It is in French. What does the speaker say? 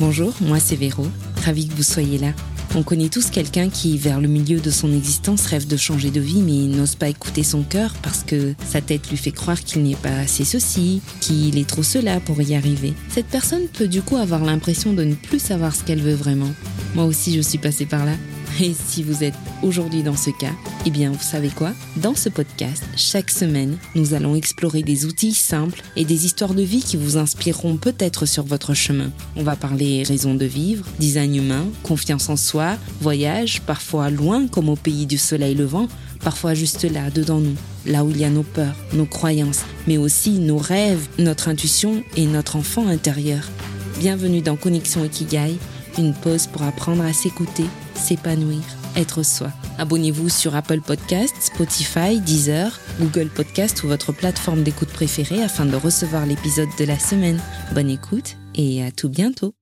Bonjour, moi c'est Véro, ravi que vous soyez là. On connaît tous quelqu'un qui, vers le milieu de son existence, rêve de changer de vie mais n'ose pas écouter son cœur parce que sa tête lui fait croire qu'il n'est pas assez ceci, qu'il est trop cela pour y arriver. Cette personne peut du coup avoir l'impression de ne plus savoir ce qu'elle veut vraiment. Moi aussi je suis passée par là. Et si vous êtes aujourd'hui dans ce cas, eh bien, vous savez quoi? Dans ce podcast, chaque semaine, nous allons explorer des outils simples et des histoires de vie qui vous inspireront peut-être sur votre chemin. On va parler raison de vivre, design humain, confiance en soi, voyage, parfois loin comme au pays du soleil levant, parfois juste là, dedans nous, là où il y a nos peurs, nos croyances, mais aussi nos rêves, notre intuition et notre enfant intérieur. Bienvenue dans Connexion Ikigai, une pause pour apprendre à s'écouter, s'épanouir, être soi. Abonnez-vous sur Apple Podcasts, Spotify, Deezer, Google Podcasts ou votre plateforme d'écoute préférée afin de recevoir l'épisode de la semaine. Bonne écoute et à tout bientôt.